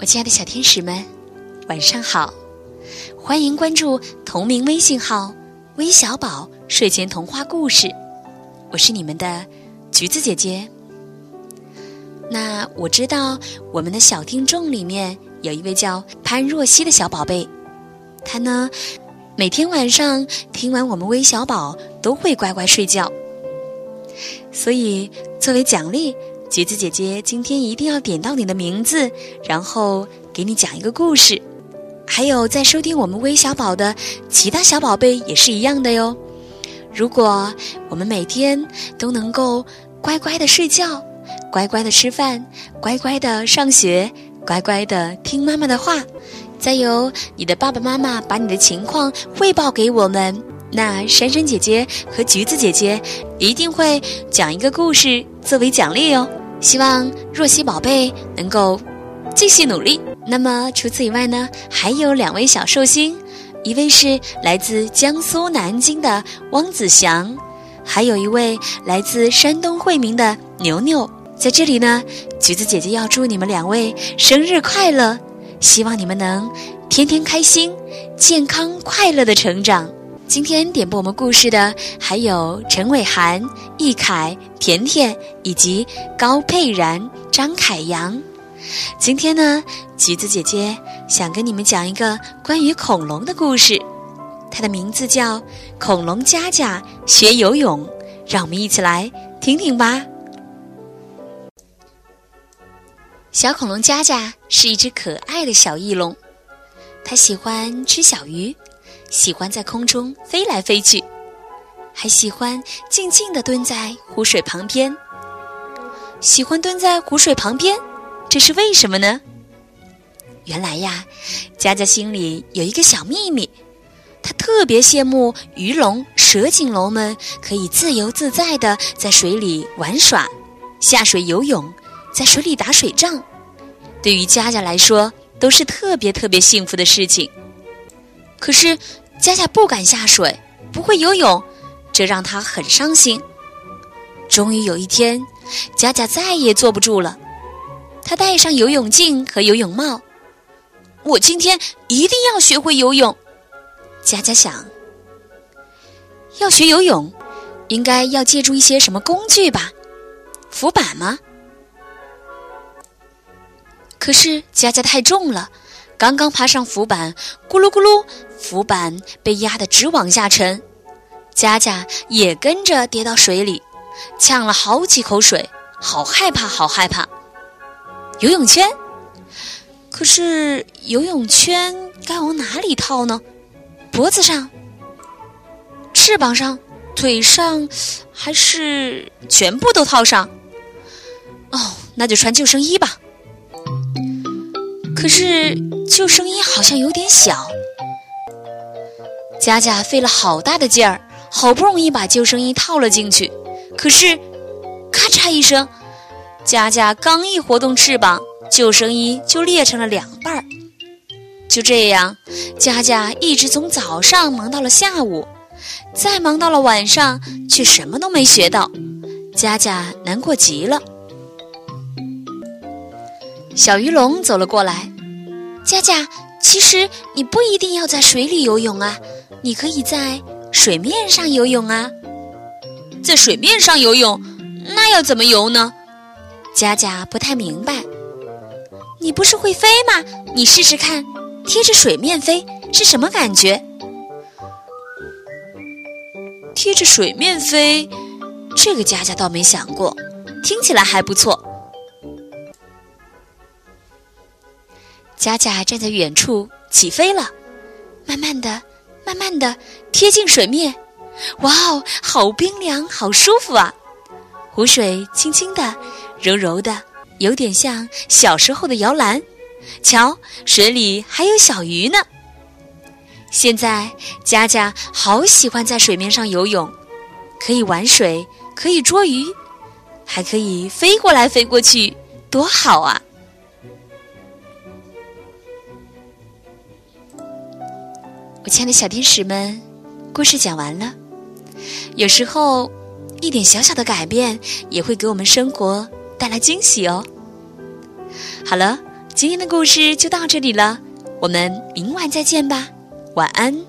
我亲爱的小天使们，晚上好！欢迎关注同名微信号“微小宝睡前童话故事”，我是你们的橘子姐姐。那我知道我们的小听众里面有一位叫潘若曦的小宝贝，他呢每天晚上听完我们微小宝都会乖乖睡觉，所以作为奖励。橘子姐姐今天一定要点到你的名字，然后给你讲一个故事。还有在收听我们微小宝的其他小宝贝也是一样的哟。如果我们每天都能够乖乖的睡觉，乖乖的吃饭，乖乖的上学，乖乖的听妈妈的话，再由你的爸爸妈妈把你的情况汇报给我们，那珊珊姐姐和橘子姐姐一定会讲一个故事作为奖励哦。希望若曦宝贝能够继续努力。那么除此以外呢，还有两位小寿星，一位是来自江苏南京的汪子祥，还有一位来自山东惠民的牛牛。在这里呢，橘子姐姐要祝你们两位生日快乐，希望你们能天天开心、健康快乐的成长。今天点播我们故事的还有陈伟涵、易凯、甜甜以及高佩然、张凯阳。今天呢，橘子姐姐想跟你们讲一个关于恐龙的故事，它的名字叫《恐龙佳佳学游泳》，让我们一起来听听吧。小恐龙佳佳是一只可爱的小翼龙，它喜欢吃小鱼。喜欢在空中飞来飞去，还喜欢静静地蹲在湖水旁边。喜欢蹲在湖水旁边，这是为什么呢？原来呀，佳佳心里有一个小秘密，她特别羡慕鱼龙、蛇颈龙们可以自由自在地在水里玩耍、下水游泳、在水里打水仗。对于佳佳来说，都是特别特别幸福的事情。可是，佳佳不敢下水，不会游泳，这让她很伤心。终于有一天，佳佳再也坐不住了，她戴上游泳镜和游泳帽。我今天一定要学会游泳。佳佳想，要学游泳，应该要借助一些什么工具吧？浮板吗？可是佳佳太重了。刚刚爬上浮板，咕噜咕噜，浮板被压得直往下沉，佳佳也跟着跌到水里，呛了好几口水，好害怕，好害怕。游泳圈，可是游泳圈该往哪里套呢？脖子上、翅膀上、腿上，还是全部都套上？哦，那就穿救生衣吧。可是救生衣好像有点小，佳佳费了好大的劲儿，好不容易把救生衣套了进去。可是，咔嚓一声，佳佳刚一活动翅膀，救生衣就裂成了两半儿。就这样，佳佳一直从早上忙到了下午，再忙到了晚上，却什么都没学到。佳佳难过极了。小鱼龙走了过来，佳佳，其实你不一定要在水里游泳啊，你可以在水面上游泳啊。在水面上游泳，那要怎么游呢？佳佳不太明白。你不是会飞吗？你试试看，贴着水面飞是什么感觉？贴着水面飞，这个佳佳倒没想过，听起来还不错。佳佳站在远处起飞了，慢慢的、慢慢的贴近水面。哇哦，好冰凉，好舒服啊！湖水清清的、柔柔的，有点像小时候的摇篮。瞧，水里还有小鱼呢。现在佳佳好喜欢在水面上游泳，可以玩水，可以捉鱼，还可以飞过来飞过去，多好啊！我亲爱的小天使们，故事讲完了。有时候，一点小小的改变也会给我们生活带来惊喜哦。好了，今天的故事就到这里了，我们明晚再见吧，晚安。